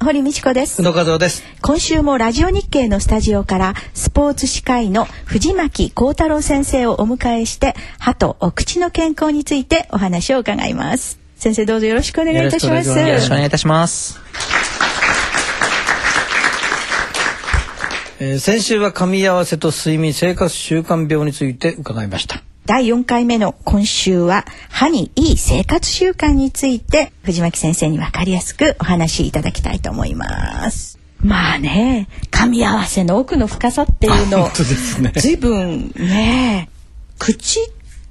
堀道子です。野和夫です。今週もラジオ日経のスタジオからスポーツ歯科医の藤巻幸太郎先生をお迎えして歯とお口の健康についてお話を伺います。先生どうぞよろしくお願いいたします。よろしくお願いいたします。えー、先週は噛み合わせと睡眠生活習慣病について伺いました第4回目の今週は歯にいい生活習慣について藤巻先生に分かりやすくお話しいただきたいと思います。まあね噛み合わせの奥の深さっていうの 随分ね口っ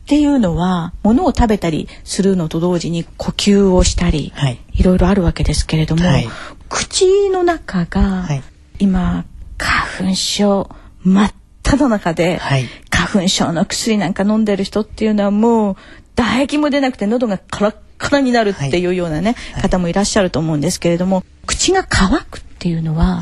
ていうのは物を食べたりするのと同時に呼吸をしたり、はい、いろいろあるわけですけれども、はい、口の中が今花粉症真っ只中で、はい、花粉症の薬なんか飲んでる人っていうのはもう唾液も出なくて喉がカラッカラになるっていうようなね、はい、方もいらっしゃると思うんですけれども口が乾くっていうのは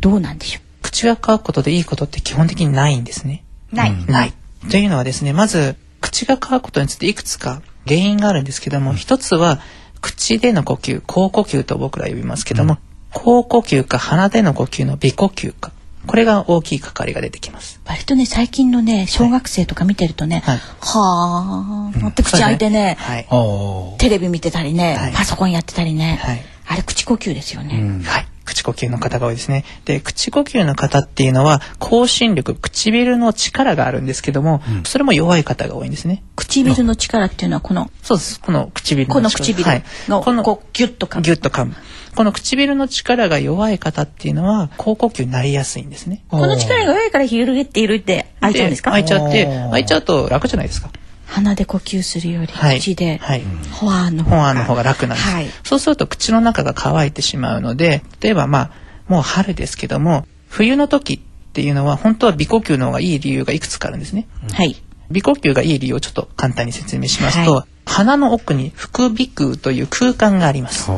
どうなんでしょう、口が乾くことでいいことって基本的にないんですね。ない。ない。というのはですねまず口が乾くことについていくつか原因があるんですけども、一つは口での呼吸口呼吸と僕ら呼びますけども、うん、口呼吸か鼻での呼吸の微呼吸かこれが大きい関わりが出てきます。割とね最近のね小学生とか見てるとね、はい、はあ、って口開いてね、はい、テレビ見てたりね、はい、パソコンやってたりね、はい、あれ口呼吸ですよね。うん、はい。口呼吸の方が多いですね。で、口呼吸の方っていうのは、口唇力、唇の力があるんですけども、うん、それも弱い方が多いんですね。唇の力っていうのはこの、そうです。この唇のこの唇の、この、こうギュッと噛む。ギュッと噛む。この唇の力が弱い方っていうのは口呼吸になりやすいんですね。この力が弱いから広げっているって開いちゃうんですか？開いちゃって開いちゃうと楽じゃないですか。鼻で呼吸するより口で、はい、ホアーの方がの方が楽なんです、はい、そうすると口の中が乾いてしまうので例えばまあもう春ですけども冬の時っていうのは本当は微呼吸の方がいい理由がいくつかあるんですね。はい。微呼吸がいい理由をちょっと簡単に説明しますと、はい、鼻の奥に副鼻腔という空間があります。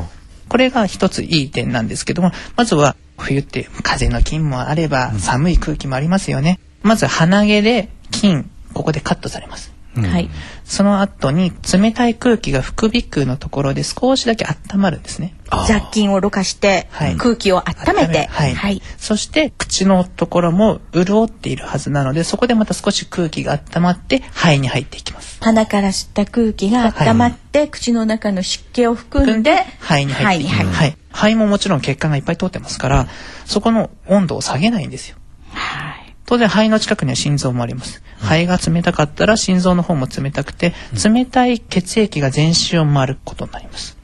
これが一ついい点なんですけども、まずは冬って風の菌もあれば寒い空気もありますよね。まず鼻毛で菌、ここでカットされます。はい、その後に冷たい空気が副鼻腔のところで少しだけ温まるんですね。雑菌をろ過して、空気を温めて、はい、はい、そして口のところも潤っているはずなのでそこでまた少し空気が温まって肺に入っていきます。鼻から吸った空気が温まって、はい、口の中の湿気を含んで肺に入っていきます、はい、肺ももちろん血管がいっぱい通ってますからそこの温度を下げないんですよ。はい当然肺の近くには心臓もあります。肺が冷たかったら心臓の方も冷たくて、冷たい血液が全身を回ることになります。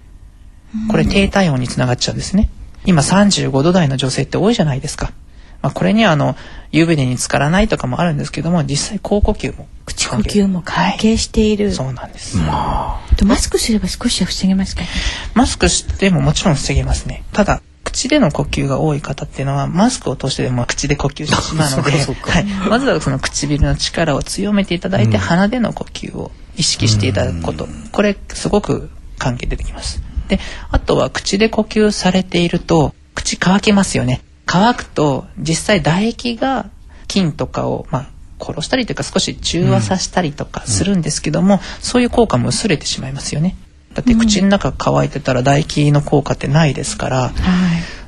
これ低体温につながっちゃうんですね。今35度台の女性って多いじゃないですか。まあ、これにはあの湯船に浸からないとかもあるんですけども実際口呼吸も口呼吸。も関係している、はい、そうなんです、まあ、マスクすれば少しは防げますか、ね、マスクしてももちろん防げますね。ただ口での呼吸が多い方っていうのはマスクを通してでも口で呼吸してしまうので、はい、まずはその唇の力を強めていただいて、うん、鼻での呼吸を意識していただくこと、これすごく関係出てきます。であとは口で呼吸されていると口乾きますよね。乾くと実際唾液が菌とかを、まあ、殺したりというか少し中和させたりとかするんですけども、うん、そういう効果も薄れてしまいますよね。だって口の中乾いてたら唾液の効果ってないですから、はい、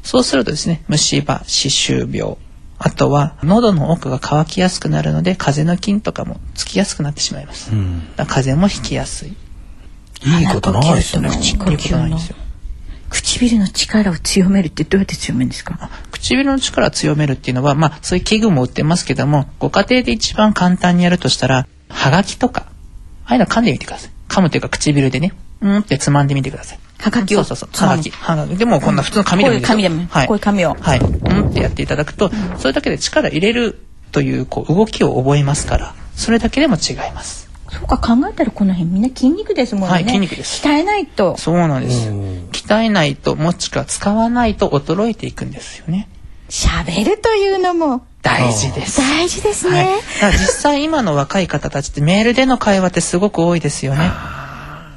そうするとですね虫歯歯周病あとは喉の奥が渇きやすくなるので風邪の菌とかもつきやすくなってしまいます、うん、風邪もひきやすい。いいことないですね。口呼吸の唇の力を強めるってどうやって強めるんですか？唇の力を強めるっていうのはまあそういう器具も売ってますけどもご家庭で一番簡単にやるとしたらはがきとか。ああいうの噛んでみてください。噛むというか唇でねうんってつまんでみてください。はがきをそうそうそう。つまむはがき。はがき。でもこんな普通の紙でもいいですよこういう紙でもはい。こういう紙をはい。うんってやっていただくと、それだけで力入れるというこう動きを覚えますから、それだけでも違います。そうか考えたらこの辺みんな筋肉ですもんね。はい筋肉です鍛えないと。そうなんです。鍛えないと、もしくは使わないと衰えていくんですよね。喋るというのも大事です。大事ですはい、ね。だから実際今の若い方たちってメールでの会話ってすごく多いですよね。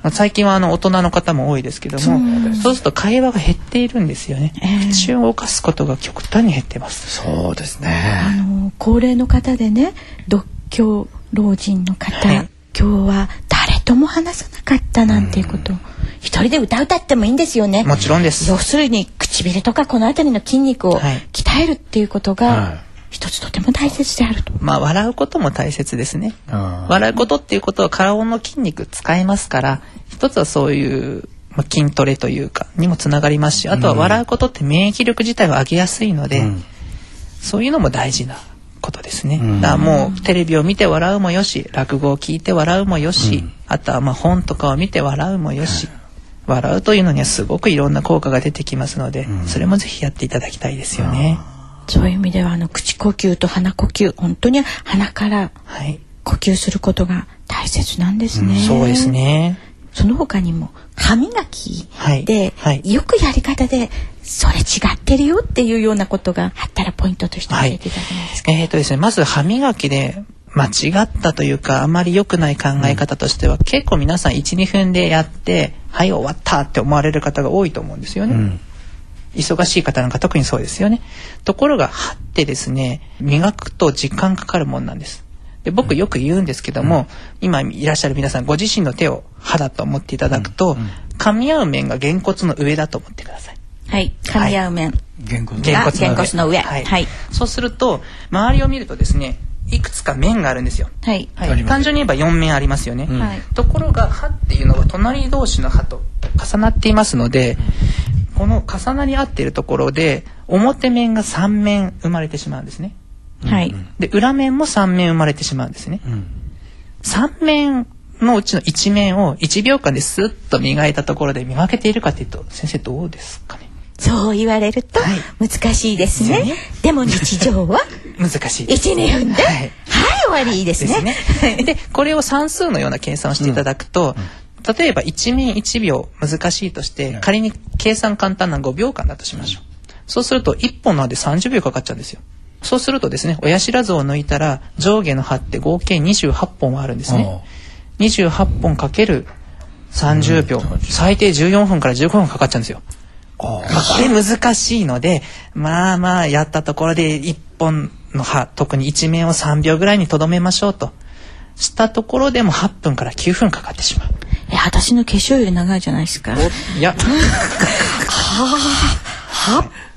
まあ最近はあの大人の方も多いですけども、そうすると会話が減っているんですよね。口を動かすことが極端に減ってます。そうですあね。の高齢の方でね独居老人の方、はい今日は誰とも話さなかったなんていうことを一人で歌歌ってもいいんですよね。もちろんです要するに唇とかこの辺りの筋肉をはい鍛えるっていうことはがい一つとても大切であると。まあ笑うことも大切ですね。うん笑うことっていうことは顔の筋肉使えますから、一つはそういうまあ筋トレというかにもつながりますし、あとは笑うことって免疫力自体を上げやすいので、うんそういうのも大事なことですね。うんだからもうテレビを見て笑うもよし、落語を聞いて笑うもよし、あとはまあ本とかを見て笑うもよし、笑うというのにはすごくいろんな効果が出てきますので、それもぜひやっていただきたいですよね。そういう意味ではあの口呼吸と鼻呼吸本当に鼻からはい。呼吸することが大切なんですね。そうです。ね。その他にも歯磨きはいで、はいよくやり方でそれ違ってるよっていうようなことがあったらポイントとして教えていただけますか？えーとですね、まず歯磨きで間違ったというか、あまり良くない考え方としては、結構皆さん1、2分でやって、はい、終わったって思われる方が多いと思うんですよね。うん忙しい方なんか特にそうですよね。ところが歯ってですね、磨くと時間かかるもんなんです。で僕よく言うんですけども、今いらっしゃる皆さんご自身の手を歯だと思っていただくと、噛み合う面がげんこつの上だと思ってください。はい、噛み合う面。げんこつの上はい。はいそうすると、周りを見るとですね、いくつか面があるんですよ。はい。はい、単純に言えば4面ありますよね、うんはいところが歯っていうのは隣同士の歯と重なっていますのでこの重なり合っているところで表面が3面生まれてしまうんですね。はい。で裏面も3面生まれてしまうんですね。うん。3面のうちの1面を1秒間でスッと磨いたところで磨けているかというと先生どうですかね？そう言われるとはい。難しいですね。ね。でも日常は 難しいです1、2分で、ははいい、終わりですね。ね。で、これを算数のような計算をしていただくと、例えば1面1秒難しいとして、仮に計算簡単な5秒間だとしましょう。そうすると1本の歯で30秒かかっちゃうんですよ。そうするとですね、親知らずを抜いたら上下の歯って合計28本はあるんですね。28本かける30秒、最低14分から15分かかっちゃうんですよ。これ難しいので、まあまあやったところで一本の歯、特に一面を3秒ぐらいにとどめましょうと。したところでも8分から9分かかってしまう。え、私の化粧より長いじゃないですか。いや、8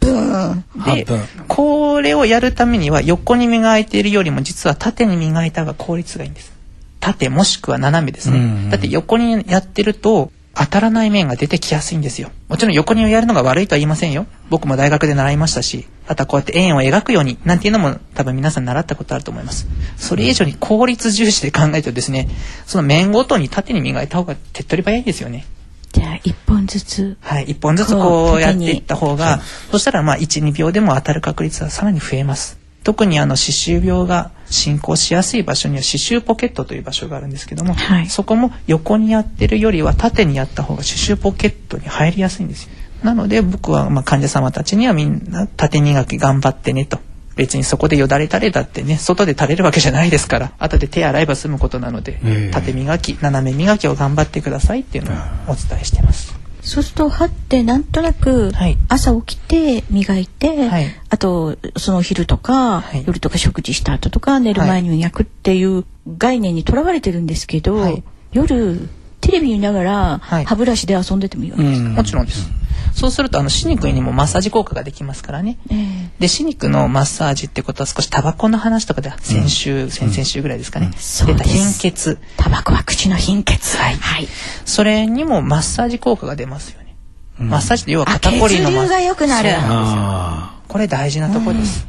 分。で8分、これをやるためには横に磨いているよりも実は縦に磨いた方が効率がいいんです。縦もしくは斜めですね。うんうんだって横にやってると当たらない面が出てきやすいんですよ。もちろん横にやるのが悪いとは言いませんよ。僕も大学で習いましたし、あとはこうやって円を描くようになんていうのも多分皆さん習ったことあると思います。それ以上に効率重視で考えるとですね、その面ごとに縦に磨いた方が手っ取り早いですよね。じゃあ、1本ずつ。はい、一本ずつこうやっていった方が、そしたらまあ1、2秒でも当たる確率はさらに増えます。特にあの歯周病が進行しやすい場所には歯周ポケットという場所があるんですけども、はいそこも横にやってるよりは縦にやった方が歯周ポケットに入りやすいんですよ。なので僕はまあ患者様たちにはみんな縦磨き頑張ってねと。別にそこでよだれ垂れだってね、外で垂れるわけじゃないですから、後で手洗えば済むことなので、ええ縦磨き、斜め磨きを頑張ってくださいっていうのをお伝えしてます。そうすると歯ってなんとなくはい。朝起きて磨いて、はい。あとその昼とか、はい。夜とか食事した後とか寝る前に磨くっていう概念にとらわれてるんですけど、はい。夜テレビ見ながらはい。歯ブラシで遊んでてもいいわけですか、もちろんです。そうするとあの歯肉にもマッサージ効果ができますからね。ええ。で歯肉のマッサージってことは少しタバコの話とかでは先週、先々週ぐらいですかね、そう出たです貧血。タバコは口の貧血。はい。はい、それにもマッサージ効果が出ますよね、マッサージって要はあ肩こりの血流が良くなる。そうなんですよ。あこれ大事なところです、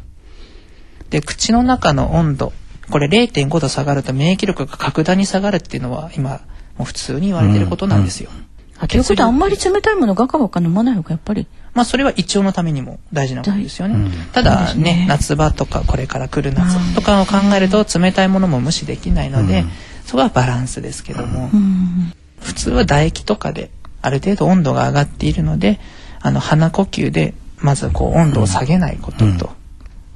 で口の中の温度。これ0.5度下がると免疫力が格段に下がるっていうのは今もう普通に言われてることなんですよ、あということはあんまり冷たいものガカガカ飲まない方がやっぱり。まあそれは胃腸のためにも大事なことですよね。うん。ただね。ね夏場とかこれから来る夏とかを考えると冷たいものも無視できないので、うん。そこはバランスですけども、うん。普通は唾液とかである程度温度が上がっているのであの鼻呼吸でまずこう温度を下げないことと、うん。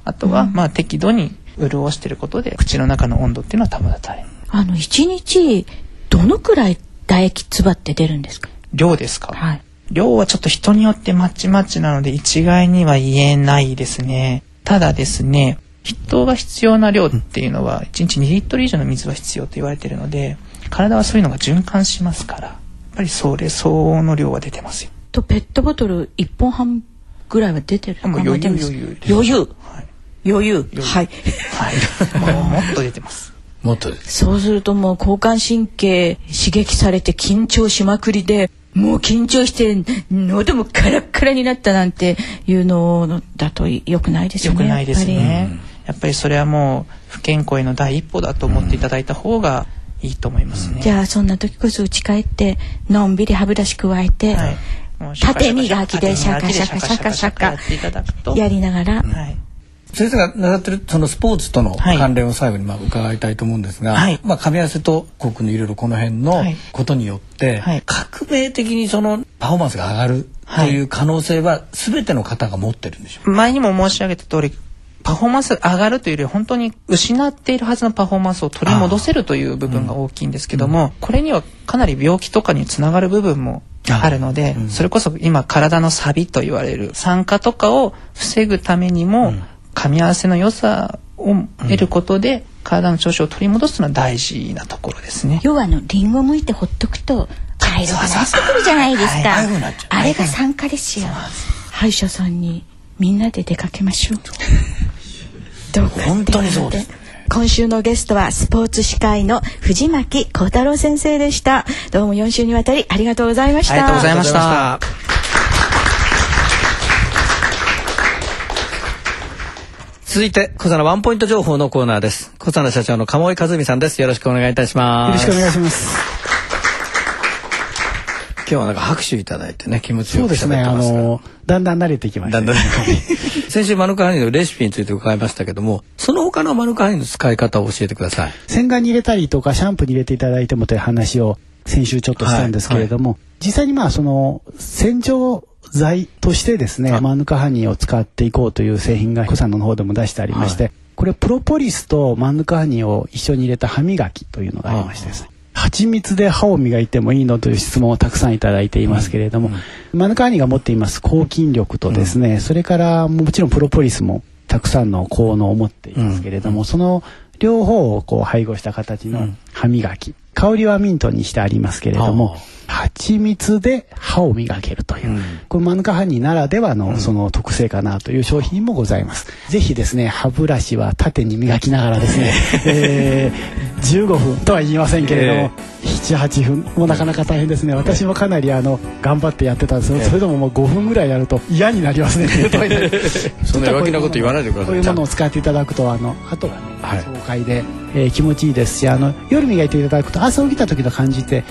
あとはまあ適度に潤していることで口の中の温度っていうのは保たれる。あの一日どのくらい唾液唾って出るんですか？量ですか、はい量はちょっと人によってまちまちなので一概には言えないですね。ただですね、人が必要な量っていうのは1日2リットル以上の水は必要と言われているので、体はそういうのが循環しますから、やっぱりそれ相応の量は出てますよ。とペットボトル一本半ぐらいは出てるともう考えてるんです余裕余裕です余裕はい。余裕はいはい。もうもっと出てます。もっとそうするともう交感神経刺激されて緊張しまくりでもう緊張して喉もカラッカラになったなんていうのだと良くないですよね。良くないですやっね。やっぱりそれはもう不健康への第一歩だと思っていただいた方がいいと思いますね。ぱりじゃあそんな時こそ家帰ってのんびり歯ブラシ加えて、はい。縦磨きでシャカシャカシャカシャカやっていただくと。やりながら、はい。先生がなさってるそのスポーツとのはい。関連を最後にまあ伺いたいと思うんですが、はい。まあ噛み合わせと航空のいろいろこの辺のはい。ことによって、はい。革命的にそのパフォーマンスが上がるという可能性は全ての方が持ってるんでしょうか、前にも申し上げた通り、パフォーマンス上がるというより本当に失っているはずのパフォーマンスを取り戻せるという部分が大きいんですけども、これにはかなり病気とかにつながる部分もあるので、うん。それこそ今体のサビと言われる酸化とかを防ぐためにも、うん噛み合わせの良さを得ることで、体の調子を取り戻すのは大事なところですね。要はあのリンゴ剥いてほっとくと茶色くなってくるじゃないですか。はいあれが酸化ですよ。歯医者さんにみんなで出かけましょう。どうか本当にそうですね今週のゲストはスポーツ歯科医の藤巻幸太郎先生でした。どうも4週にわたりありがとうございました。ありがとうございました続いて小佐野ワンポイント情報のコーナーです。小佐野社長の鴨井和美さんです。よろしくお願いいたします。よろしくお願いします。今日はなんか拍手いただいてね気持ちよくそうですね。あのだんだん慣れてきました、ね。だんだん先週マヌカハニーのレシピについて伺いましたけどもその他のマヌカハニーの使い方を教えてください。洗顔に入れたりとかシャンプーに入れていただいてもという話を先週ちょっとしたんですけれども、実際にまあその洗浄剤としてですねあマヌカハニーを使っていこうという製品がコサンの方でも出してありまして、はこれプロポリスとマヌカハニーを一緒に入れた歯磨きというのがありましてですね蜂蜜で歯を磨いてもいいのという質問をたくさんいただいていますけれども、マヌカハニーが持っています抗菌力とですね、それからもちろんプロポリスもたくさんの効能を持っていますけれども、その両方をこう配合した形の歯磨き、香りはミントにしてありますけれども、蜂蜜で歯を磨けるという、うん。これマヌカハニーならではのその特性かなという商品もございます。ぜひですね、歯ブラシは縦に磨きながらですね、えー、15分とは言いませんけれども、7、8分もうなかなか大変ですね。私もかなりあの頑張ってやってたんですけど、それでももう5分ぐらいやると嫌になりますね。そんな弱気なこと言わないでください。こういうものを使っていただくとあの後がね、はい。爽快で、えー気持ちいいですしあの夜磨いていただくと朝起きた時の感じって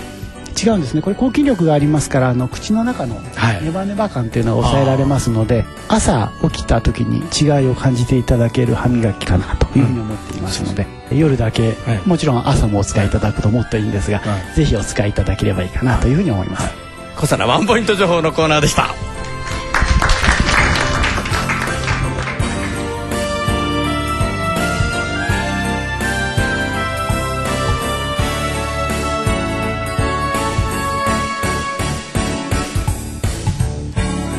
違うんですね。これ抗菌力がありますからあの口の中のはい。ネバネバ感っていうのが抑えられますので、朝起きた時に違いを感じていただける歯磨きかなというふうに思っていますので、夜だけ、はい。もちろん朝もお使いいただくともっといいんですが、はい。ぜひお使いいただければいいかなというふうに思います。小佐野ワンポイント情報のコーナーでした